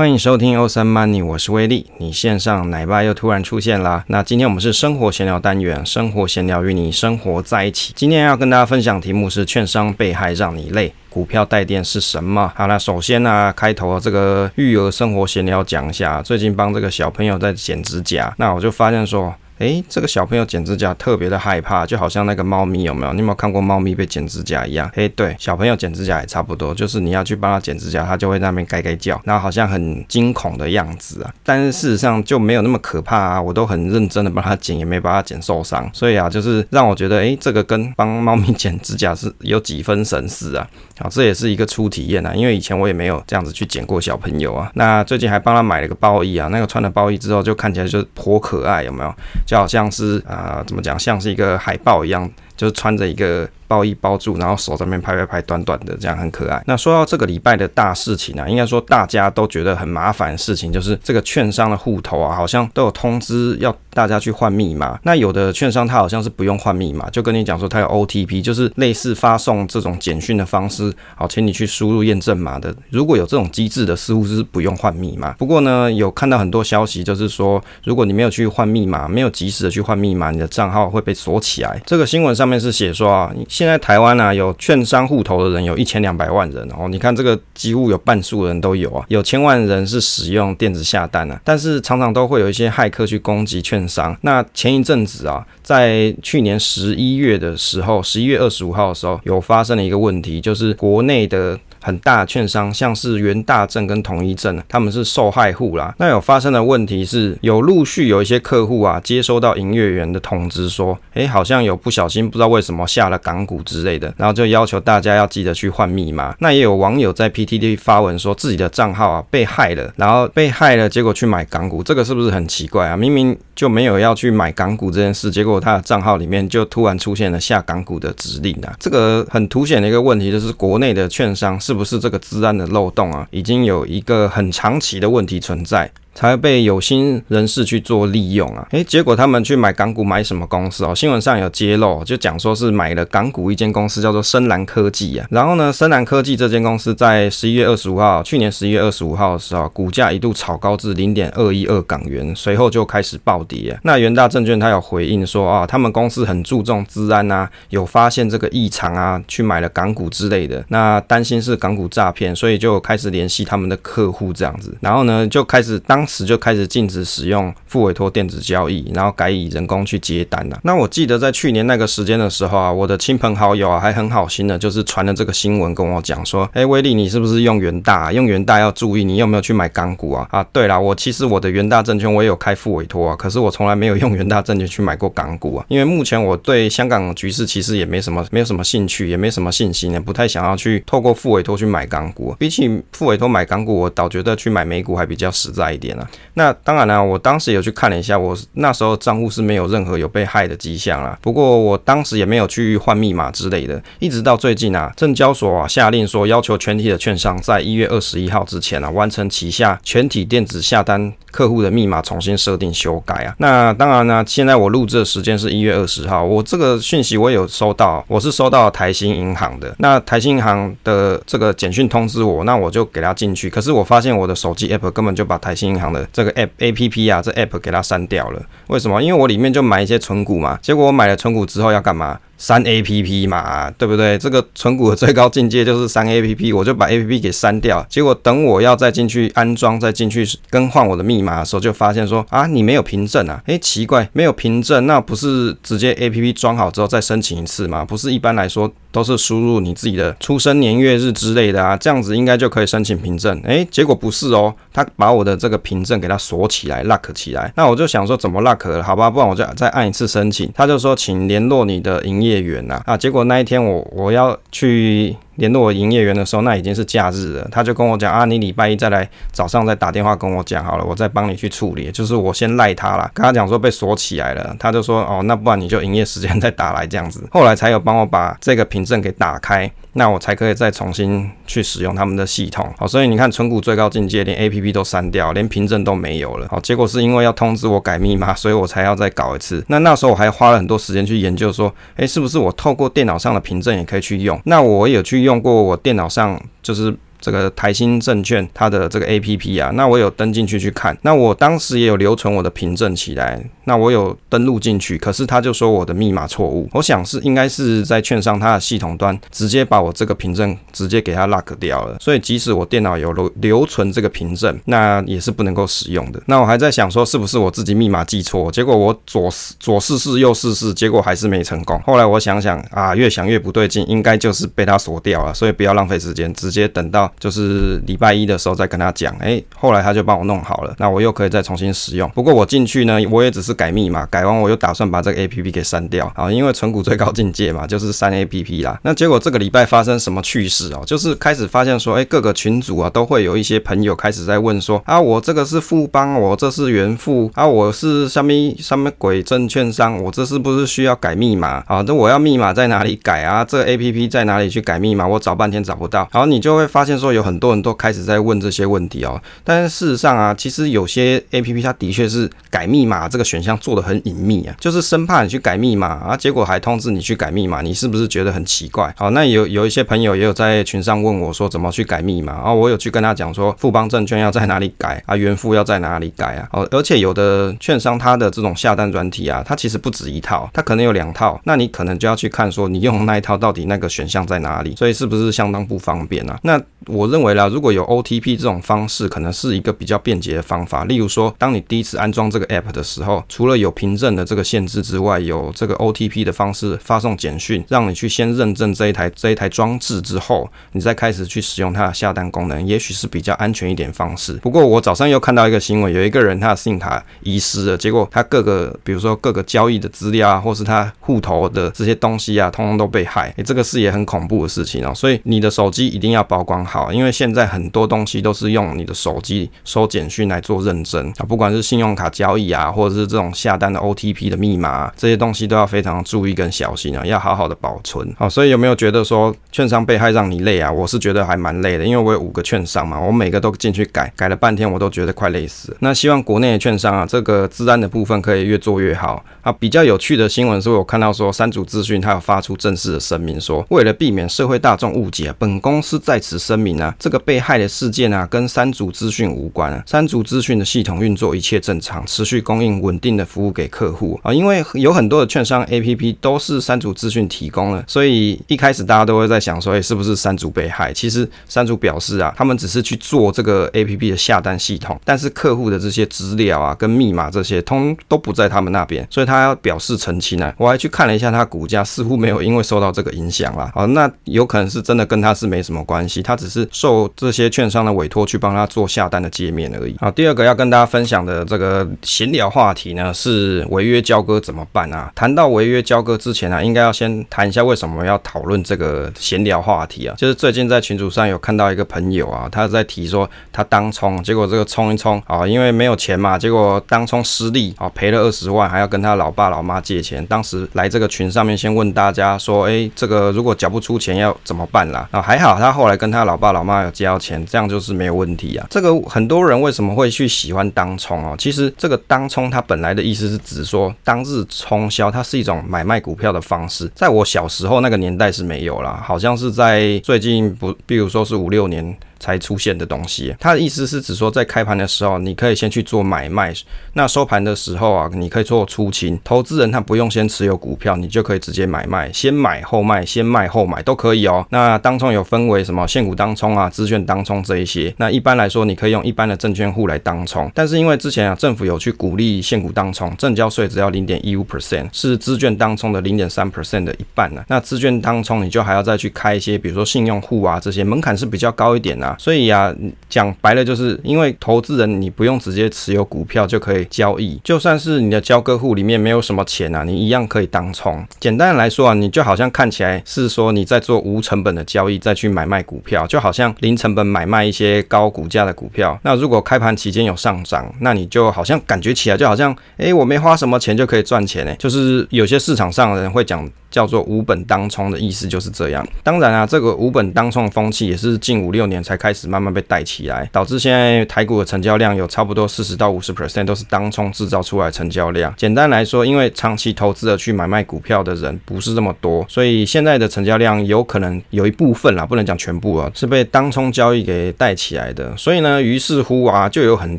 欢迎收听欧森 Money，我是威力。你线上奶爸又突然出现啦。那今天我们是生活闲聊单元，生活闲聊与你生活在一起。今天要跟大家分享题目是：券商被害让你累，股票带电是什么？好，了首先呢、开头这个育儿生活闲聊讲一下，最近帮这个小朋友在剪指甲，那我就发现说。诶，这个小朋友剪指甲特别的害怕，就好像那个猫咪有没有？你有没有看过猫咪被剪指甲一样？诶，对，小朋友剪指甲也差不多，就是你要去帮他剪指甲，他就会那边盖盖叫，然后好像很惊恐的样子啊。但是事实上就没有那么可怕啊，我都很认真的帮他剪，也没把他剪受伤。所以啊，就是让我觉得，诶，这个跟帮猫咪剪指甲是有几分神似啊。好，这也是一个初体验啊，因为以前我也没有这样子去剪过小朋友啊。那最近还帮他买了个包衣啊，那个穿了包衣之后就看起来就颇可爱，有没有？就好像是啊、怎么讲，像是一个海报一样，就是穿着一个。包衣包住，然后手在那边拍拍拍，短短的这样很可爱。那说到这个礼拜的大事情啊，应该说大家都觉得很麻烦的事情，就是这个券商的户头啊，好像都有通知要大家去换密码。那有的券商它好像是不用换密码，就跟你讲说它有 OTP，就是类似发送这种简讯的方式，好，请你去输入验证码的。如果有这种机制的，似乎是不用换密码。不过呢，有看到很多消息，就是说如果你没有去换密码，没有及时的去换密码，你的账号会被锁起来。这个新闻上面是写说啊。现在台湾啊，有券商户头的人有一千两百万人哦。你看这个几乎有半数人都有啊，有千万人是使用电子下单啊。但是常常都会有一些骇客去攻击券商。那前一阵子啊，在去年十一月的时候，十一月二十五号的时候，有发生了一个问题，就是国内的。很大券商，像是元大证跟统一证，他们是受害户啦。那有发生的问题是，有陆续有一些客户啊，接收到营业员的通知说，诶，好像有不小心不知道为什么下了港股之类的，然后就要求大家要记得去换密码。那也有网友在 PTT 发文说自己的账号啊被害了，然后被害了，结果去买港股，这个是不是很奇怪啊？明明就没有要去买港股这件事，结果他的账号里面就突然出现了下港股的指令啊，这个很凸显的一个问题就是国内的券商。是是不是这个治安的漏洞啊，已经有一个很长期的问题存在？才会被有心人士去做利用啊！诶，结果他们去买港股，买什么公司哦？新闻上有揭露，就讲说是买了港股一间公司，叫做深蓝科技啊。然后呢，深蓝科技这间公司在十一月二十五号，去年十一月二十五号的时候，股价一度炒高至零点二一二港元，随后就开始暴跌。那元大证券他有回应说啊，他们公司很注重资安啊，有发现这个异常啊，去买了港股之类的。那担心是港股诈骗，所以就开始联系他们的客户这样子。然后呢，就开始当。时就开始禁止使用付委托电子交易，然后改以人工去接单了。那我记得在去年那个时间的时候啊，我的亲朋好友啊还很好心的，就是传了这个新闻跟我讲说，哎，威利，你是不是用元大？用元大要注意，你有没有去买港股啊？啊，对了，我其实我的元大证券我也有开付委托啊，可是我从来没有用元大证券去买过港股啊，因为目前我对香港局势其实也没什么没有什么兴趣，也没什么信心呢，不太想要去透过付委托去买港股。比起付委托买港股，我倒觉得去买美股还比较实在一点。那当然了，我当时有去看了一下，我那时候账户是没有任何有被害的迹象啦。不过我当时也没有去换密码之类的，一直到最近啊，证交所啊下令说，要求全体的券商在一月二十一号之前啊，完成旗下全体电子下单客户的密码重新设定修改啊。那当然呢，现在我录制的时间是一月二十号，我这个讯息我有收到，我是收到台新银行的。那台新银行的这个简讯通知我，那我就给他进去。可是我发现我的手机 app 根本就把台新银行的这个 app A P P 啊，这 app 给它删掉了。为什么？因为我里面就买一些存股嘛。结果我买了存股之后要干嘛？删 A P P 嘛，对不对？这个存股的最高境界就是删 A P P，我就把 A P P 给删掉。结果等我要再进去安装、再进去更换我的密码的时候，就发现说啊，你没有凭证啊！诶，奇怪，没有凭证，那不是直接 A P P 装好之后再申请一次吗？不是一般来说都是输入你自己的出生年月日之类的啊，这样子应该就可以申请凭证。诶，结果不是哦，他把我的这个凭证给它锁起来，lock 起来。那我就想说怎么 lock 了？好吧，不然我就再按一次申请。他就说，请联络你的营业业员呐啊，结果那一天我我要去联络我营业员的时候，那已经是假日了。他就跟我讲啊，你礼拜一再来，早上再打电话跟我讲好了，我再帮你去处理。就是我先赖他了，跟他讲说被锁起来了，他就说哦，那不然你就营业时间再打来这样子。后来才有帮我把这个凭证给打开。那我才可以再重新去使用他们的系统，好，所以你看存股最高境界，连 APP 都删掉，连凭证都没有了，好，结果是因为要通知我改密码，所以我才要再搞一次。那那时候我还花了很多时间去研究，说，诶，是不是我透过电脑上的凭证也可以去用？那我有去用过我电脑上就是。这个台新证券它的这个 APP 啊，那我有登进去去看，那我当时也有留存我的凭证起来，那我有登录进去，可是他就说我的密码错误，我想是应该是在券商它的系统端直接把我这个凭证直接给它 lock 掉了，所以即使我电脑有留留存这个凭证，那也是不能够使用的。那我还在想说是不是我自己密码记错，结果我左试左试试右试试，结果还是没成功。后来我想想啊，越想越不对劲，应该就是被他锁掉了，所以不要浪费时间，直接等到就是礼拜一的时候再跟他讲。哎、后来他就帮我弄好了，那我又可以再重新使用。不过我进去呢，我也只是改密码，改完我又打算把这个 APP 给删掉啊，因为存股最高境界嘛，就是删 APP 啦。那结果这个礼拜发生什么趣事哦？就是开始发现说，哎、各个群组啊都会有一些朋友开始在问说，啊，我这个是富邦，我这是元富啊，我是什么什么鬼证券商，我这是不是需要改密码啊？那我要密码在哪里改啊？这个 APP 在哪里去改密码？我找半天找不到。然后你就会发现说，有很多人都开始在问这些问题哦。但是事实上啊，其实有些 APP 它的确是改密码这个选项做得很隐秘啊，就是生怕你去改密码啊，结果还通知你去改密码，你是不是觉得很奇怪？好，那有有一些朋友也有在群上问我说怎么去改密码啊，我有去跟他讲说富邦证券要在哪里改啊，元富要在哪里改啊？哦，而且有的券商它的这种下单软体啊，它其实不止一套，它可能有两套，那你可能就要去看说你用那一套到底那个选项在哪里，所以是不是相当不方便啊？那我认为啦，如果有 OTP 这种方式，可能是一个比较便捷的方法。例如说，当你第一次安装这个 App 的时候，除了有凭证的这个限制之外，有这个 OTP 的方式发送简讯，让你去先认证这一台这一台装置之后，你再开始去使用它的下单功能，也许是比较安全一点方式。不过我早上又看到一个新闻，有一个人他的信用卡遗失了，结果他各个比如说各个交易的资料啊，或是他户头的这些东西啊，通通都被害。诶，这个是也很恐怖的事情哦。所以你的手机一定要保管好，好因为现在很多东西都是用你的手机收简讯来做认证啊，不管是信用卡交易啊，或者是这种下单的 OTP 的密码啊，这些东西都要非常注意跟小心啊，要好好的保存。好，所以有没有觉得说券商被害让你累啊？我是觉得还蛮累的，因为我有五个券商嘛，我每个都进去改，改了半天，我都觉得快累死了。那希望国内的券商啊，这个治安的部分可以越做越好啊。比较有趣的新闻是我看到说，三组资讯它有发出正式的声明，说为了避免社会大众误解，本公司在此声明啊，这个被害的事件啊，跟三组资讯无关啊。三组资讯的系统运作一切正常，持续供应稳定的服务给客户啊。因为有很多的券商 APP 都是三组资讯提供的，所以一开始大家都会在想说，哎，是不是三组被害？其实三组表示啊，他们只是去做这个 APP 的下单系统，但是客户的这些资料啊、跟密码这些，通都不在他们那边，所以他要表示澄清啊。我还去看了一下他股价，似乎没有因为受到这个影响啦。好，那有可能是真的跟他是没什么关系，他只是受这些券商的委托去帮他做下单的界面而已。好，第二个要跟大家分享的这个闲聊话题呢，是违约交割怎么办啊？谈到违约交割之前啊，应该要先谈一下为什么要讨论这个闲聊话题啊？就是最近在群组上有看到一个朋友啊，他在提说他当冲，结果这个冲一冲啊，因为没有钱嘛，结果当冲失利啊，赔了二十万，还要跟他老爸老妈借钱。当时来这个群上面先问大家说，哎，这个如果缴不出钱要怎么办啦？啊，还好他后来跟他老爸老妈有交钱，这样就是没有问题啊。这个很多人为什么会去喜欢当冲哦？其实这个当冲它本来的意思是指说当日冲销，它是一种买卖股票的方式。在我小时候那个年代是没有啦，好像是在最近不，比如说是五六年。才出现的东西，它的意思是指说，在开盘的时候，你可以先去做买卖，那收盘的时候啊，你可以做出清。投资人他不用先持有股票，你就可以直接买卖，先买后卖，先卖后买都可以哦。那当冲有分为什么现股当冲啊、资券当冲这一些。那一般来说，你可以用一般的证券户来当冲，但是因为之前啊，政府有去鼓励现股当冲，证交税只要零点一五 percent，是资券当冲的零点三 percent 的一半呢、那资券当冲你就还要再去开一些，比如说信用户啊这些，门槛是比较高一点的、所以呀、啊，讲白了就是因为投资人你不用直接持有股票就可以交易，就算是你的交割户里面没有什么钱啊，你一样可以当冲。简单来说啊，你就好像看起来是说你在做无成本的交易，再去买卖股票，就好像零成本买卖一些高股价的股票。那如果开盘期间有上涨，那你就好像感觉起来就好像，哎，我没花什么钱就可以赚钱呢。就是有些市场上的人会讲。叫做无本当冲的意思就是这样。当然啊，这个无本当冲的风气也是近五六年才开始慢慢被带起来，导致现在台股的成交量有差不多四十到五十 percent 都是当冲制造出来成交量。简单来说，因为长期投资的去买卖股票的人不是这么多，所以现在的成交量有可能有一部分啦，不能讲全部啊，是被当冲交易给带起来的。所以呢，于是乎啊，就有很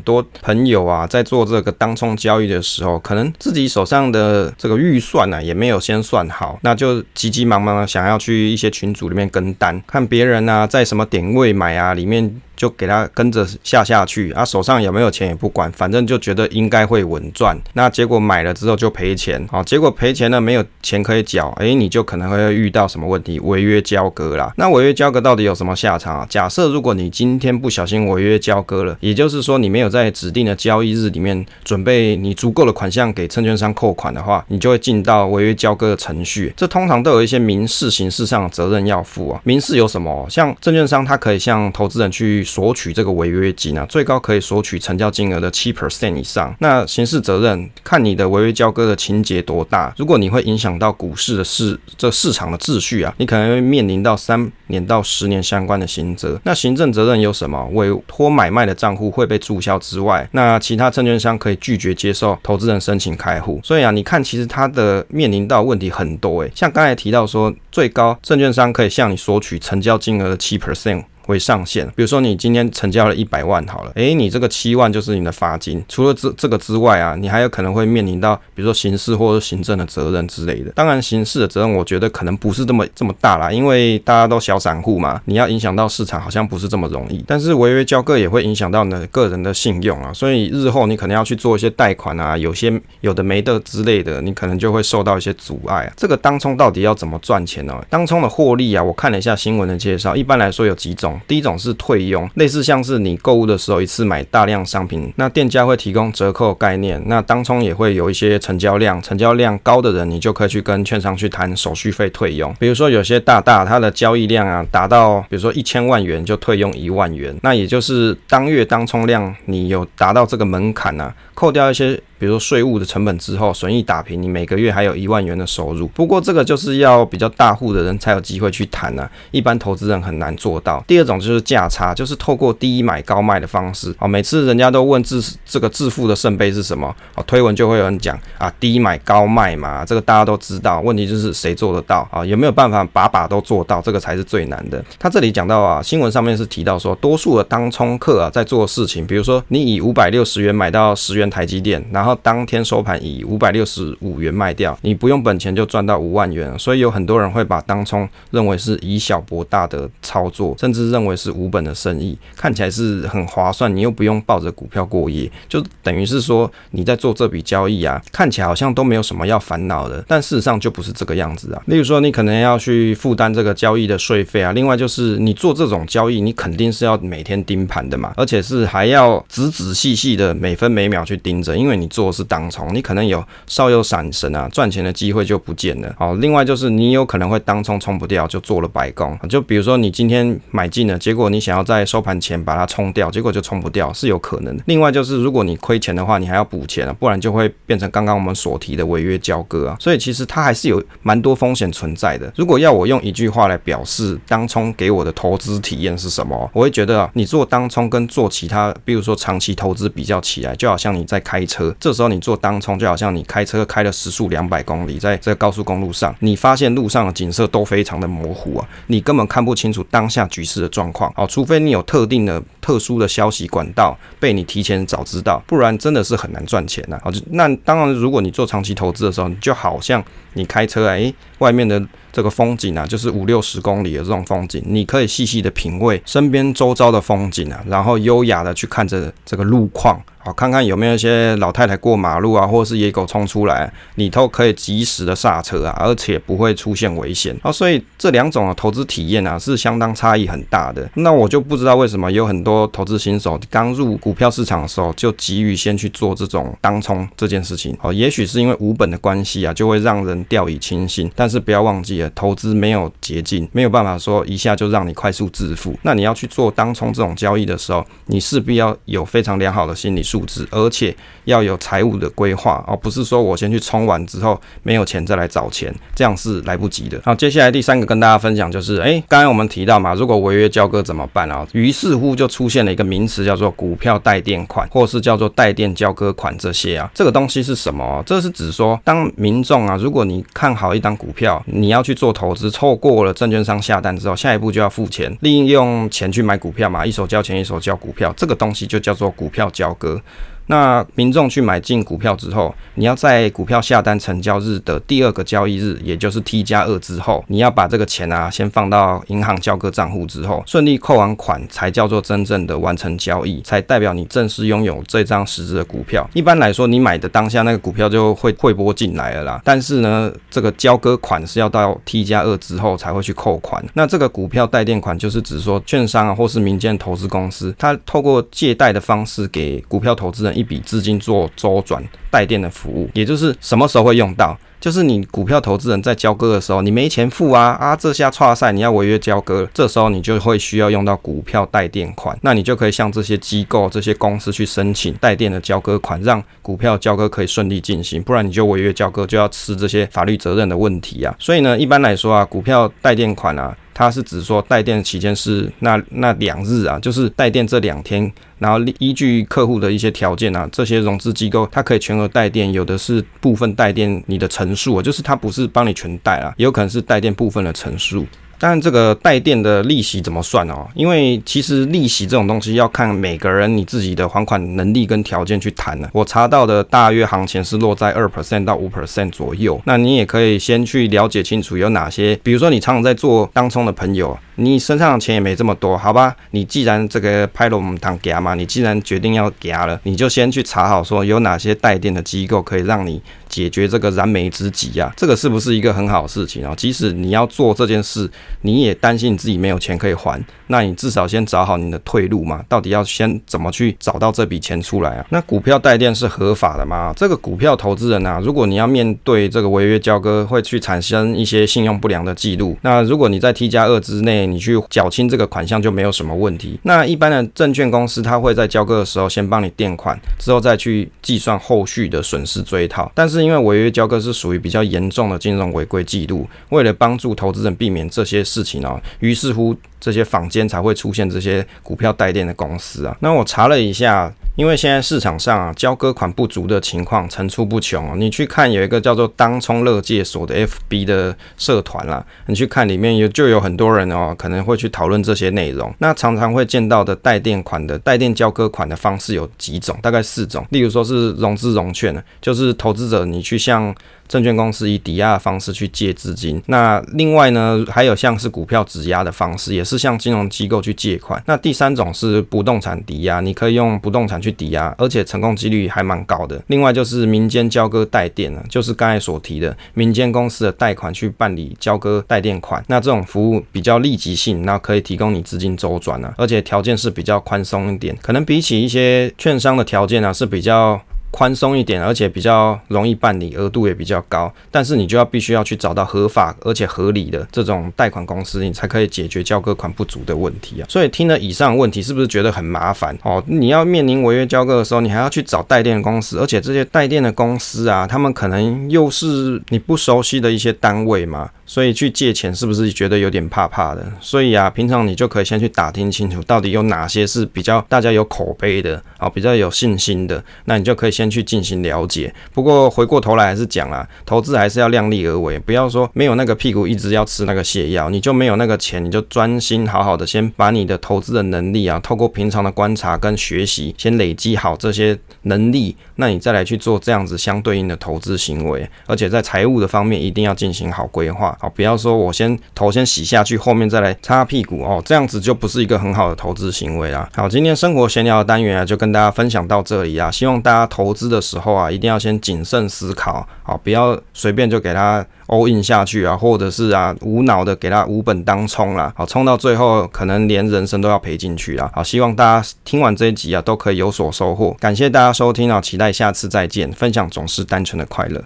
多朋友啊在做这个当冲交易的时候，可能自己手上的这个预算呢、啊、也没有先算好，那就急急忙忙的想要去一些群组里面跟单，看别人呢、啊、在什么点位买啊，里面。就给他跟着下下去，啊，手上有没有钱也不管，反正就觉得应该会稳赚。那结果买了之后就赔钱，啊，结果赔钱呢，没有钱可以缴，哎，你就可能会遇到什么问题，违约交割啦。那违约交割到底有什么下场啊？假设如果你今天不小心违约交割了，也就是说你没有在指定的交易日里面准备你足够的款项给证券商扣款的话，你就会进到违约交割的程序。这通常都有一些民事、刑事上的责任要负啊。民事有什么？像证券商他可以向投资人去。索取这个违约金呢，最高可以索取成交金额的七 percent 以上。那刑事责任看你的违约交割的情节多大。如果你会影响到股市的市这市场的秩序啊，你可能会面临到三年到十年相关的刑责。那行政责任有什么？委托买卖的账户会被注销之外，那其他证券商可以拒绝接受投资人申请开户。所以啊，你看其实它的面临到问题很多诶，像刚才提到说，最高证券商可以向你索取成交金额的七 percent。为上限，比如说你今天成交了一百万好了，诶，你这个七万就是你的罚金。除了这这个之外啊，你还有可能会面临到，比如说刑事或者行政的责任之类的。当然，刑事的责任我觉得可能不是这么这么大啦，因为大家都小散户嘛，你要影响到市场好像不是这么容易。但是违约交割也会影响到你的个人的信用啊，所以日后你可能要去做一些贷款啊，有些有的没的之类的，你可能就会受到一些阻碍啊。这个当冲到底要怎么赚钱呢？当冲的获利啊，我看了一下新闻的介绍，一般来说有几种。第一种是退佣，类似像是你购物的时候一次买大量商品，那店家会提供折扣概念，那当冲也会有一些成交量，成交量高的人，你就可以去跟券商去谈手续费退佣。比如说有些大大它的交易量啊达到，比如说一千万元就退佣一万元，那也就是当月当冲量你有达到这个门槛啊，扣掉一些。比如说税务的成本之后，损益打平，你每个月还有一万元的收入。不过这个就是要比较大户的人才有机会去谈啊，一般投资人很难做到。第二种就是价差，就是透过低买高卖的方式。啊，每次人家都问致这个致富的圣杯是什么？啊，推文就会有人讲啊，低买高卖嘛，这个大家都知道。问题就是谁做得到啊？有没有办法把把都做到？这个才是最难的。他这里讲到啊，新闻上面是提到说，多数的当冲客啊在做事情，比如说你以五百六十元买到十元台积电，然后当天收盘以五百六十五元卖掉，你不用本钱就赚到五万元，所以有很多人会把当冲认为是以小博大的操作，甚至认为是无本的生意，看起来是很划算，你又不用抱着股票过夜，就等于是说你在做这笔交易啊，看起来好像都没有什么要烦恼的，但事实上就不是这个样子啊。例如说，你可能要去负担这个交易的税费啊，另外就是你做这种交易，你肯定是要每天盯盘的嘛，而且是还要仔仔细细的每分每秒去盯着，因为你做的是当冲，你可能有稍有闪神啊，赚钱的机会就不见了。好，另外就是你有可能会当冲冲不掉，就做了白工。就比如说你今天买进了，结果你想要在收盘前把它冲掉，结果就冲不掉，是有可能的。另外就是如果你亏钱的话，你还要补钱啊，不然就会变成刚刚我们所提的违约交割啊。所以其实它还是有蛮多风险存在的。如果要我用一句话来表示当冲给我的投资体验是什么，我会觉得，你做当冲跟做其他，比如说长期投资比较起来，就好像你在开车，这时候你做当冲就好像你开车开了时速两百公里，在这个高速公路上，你发现路上的景色都非常的模糊啊，你根本看不清楚当下局势的状况。好，除非你有特定的特殊的消息管道被你提前早知道，不然真的是很难赚钱呐。好，那当然，如果你做长期投资的时候，你就好像你开车哎、外面的这个风景啊，就是五六十公里的这种风景，你可以细细的品味身边周遭的风景啊，然后优雅的去看着这个路况。好，看看有没有一些老太太过马路啊，或者是野狗冲出来，你都可以及时的刹车啊，而且不会出现危险。啊，所以这两种的投资体验啊是相当差异很大的。那我就不知道为什么有很多投资新手刚入股票市场的时候就急于先去做这种当冲这件事情。哦，也许是因为无本的关系啊，就会让人掉以轻心。但是不要忘记了，投资没有捷径，没有办法说一下就让你快速致富。那你要去做当冲这种交易的时候，你势必要有非常良好的心理。素质，而且要有财务的规划哦，不是说我先去冲完之后没有钱再来找钱，这样是来不及的。好，接下来第三个跟大家分享就是，诶，刚才我们提到嘛，如果违约交割怎么办啊？于是乎就出现了一个名词叫做股票代垫款，或是叫做代垫交割款这些啊。这个东西是什么？这是指说，当民众啊，如果你看好一档股票，你要去做投资，错过了证券商下单之后，下一步就要付钱，利用钱去买股票嘛，一手交钱一手交股票，这个东西就叫做股票交割。那民众去买进股票之后，你要在股票下单成交日的第二个交易日，也就是 T 加二之后，你要把这个钱啊先放到银行交割账户之后，顺利扣完款，才叫做真正的完成交易，才代表你正式拥有这张实质的股票。一般来说，你买的当下那个股票就会汇拨进来了啦。但是呢，这个交割款是要到 T 加二之后才会去扣款。那这个股票代垫款就是指说，券商啊或是民间投资公司，它透过借贷的方式给股票投资人。一笔资金做周转带电的服务，也就是什么时候会用到？就是你股票投资人在交割的时候，你没钱付啊啊！这下剉赛，你要违约交割，这时候你就会需要用到股票带电款，那你就可以向这些机构、这些公司去申请带电的交割款，让股票交割可以顺利进行。不然你就违约交割，就要吃这些法律责任的问题啊。所以呢，一般来说啊，股票带电款啊。它是指说带电期间是那那两日啊，就是带电这两天，然后依据客户的一些条件啊，这些融资机构它可以全额带电，有的是部分带电你的成数啊，就是它不是帮你全带啊，也有可能是带电部分的成数。但这个代垫的利息怎么算哦？因为其实利息这种东西要看每个人你自己的还款能力跟条件去谈呢。我查到的大约行情是落在二 percent 到五 percent 左右。那你也可以先去了解清楚有哪些，比如说你常常在做当冲的朋友，你身上的钱也没这么多，好吧？你既然这个拍了我们当夹嘛，你既然决定要夹了，你就先去查好说有哪些代垫的机构可以让你解决这个燃眉之急啊。这个是不是一个很好的事情啊？即使你要做这件事。你也担心你自己没有钱可以还，那你至少先找好你的退路嘛。到底要先怎么去找到这笔钱出来啊？那股票代垫是合法的吗？这个股票投资人啊，如果你要面对这个违约交割，会去产生一些信用不良的记录。那如果你在 T 加二之内，你去缴清这个款项就没有什么问题。那一般的证券公司，他会在交割的时候先帮你垫款，之后再去计算后续的损失追讨。但是因为违约交割是属于比较严重的金融违规记录，为了帮助投资人避免这些。事情啊，于是乎这些坊间才会出现这些股票代垫的公司啊。那我查了一下，因为现在市场上啊交割款不足的情况层出不穷啊。你去看有一个叫做当冲乐界所的 FB 的社团啦，你去看里面有就有很多人哦，可能会去讨论这些内容。那常常会见到的代垫款的代垫交割款的方式有几种，大概四种。例如说是融资融券，就是投资者你去向证券公司以抵押的方式去借资金，那另外呢，还有像是股票质押的方式，也是向金融机构去借款。那第三种是不动产抵押，你可以用不动产去抵押，而且成功几率还蛮高的。另外就是民间交割代垫了，就是刚才所提的民间公司的贷款去办理交割代垫款，那这种服务比较立即性，那可以提供你资金周转啊，而且条件是比较宽松一点，可能比起一些券商的条件啊是比较。宽松一点，而且比较容易办理，额度也比较高。但是你就要必须要去找到合法而且合理的这种贷款公司，你才可以解决交割款不足的问题啊。所以听了以上问题，是不是觉得很麻烦哦？你要面临违约交割的时候，你还要去找代垫公司，而且这些代垫的公司啊，他们可能又是你不熟悉的一些单位嘛。所以去借钱是不是觉得有点怕怕的？所以啊，平常你就可以先去打听清楚，到底有哪些是比较大家有口碑的啊，比较有信心的，那你就可以先去进行了解。不过回过头来还是讲啊，投资还是要量力而为，不要说没有那个屁股一直要吃那个泻药，你就没有那个钱，你就专心好好的先把你的投资的能力啊，透过平常的观察跟学习，先累积好这些能力，那你再来去做这样子相对应的投资行为，而且在财务的方面一定要进行好规划。好，不要说我先头先洗下去，后面再来擦屁股哦，这样子就不是一个很好的投资行为啦。好，今天生活闲聊的单元啊，就跟大家分享到这里啊。希望大家投资的时候啊，一定要先谨慎思考，好，不要随便就给他 all in 下去啊，或者是啊无脑的给他无本当冲啦，好，冲到最后可能连人生都要赔进去啦。好，希望大家听完这一集啊，都可以有所收获。感谢大家收听啊，期待下次再见。分享总是单纯的快乐。